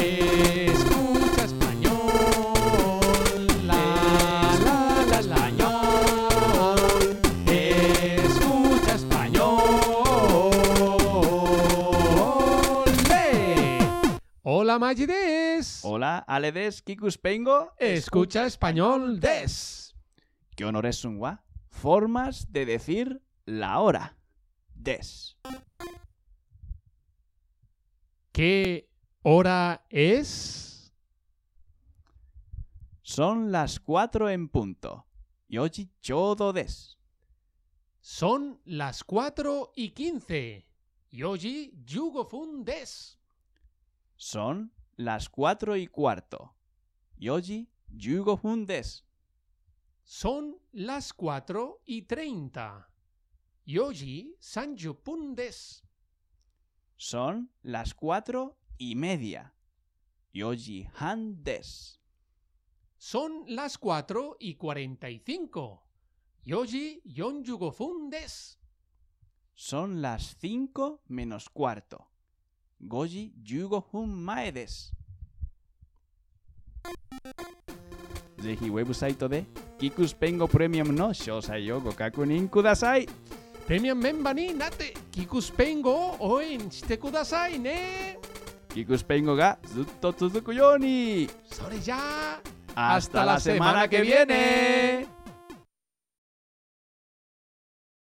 Escucha español. La, la, la, español. Escucha español. Hola, Magides. Hola, Aledes Kikuspengo. Escucha español des. ¿Qué honores son wa? Formas de decir la hora. Des. ¿Qué hora es? Son las cuatro en punto. Yoji chodo des. Son las cuatro y quince. Yoji yugofun des. Son las cuatro y cuarto. Yoji yugo des. Son las cuatro y treinta. Yoji sanjupun des. Son las cuatro y media. Yoji Han des. Son las 4 y 45. Yoji yon yugofun des. Son las 5 menos cuarto. Goji yugofun mae des. website de Kikuspengo Premium no Shosayo Gokakunin Kudasai. Premium Memba ni nate Kikuspengo oen shite kudasai ne. Kikuspengo ga zutto tsuzuku yoni. ¡Sore ya! ¡Hasta, la semana, que viene.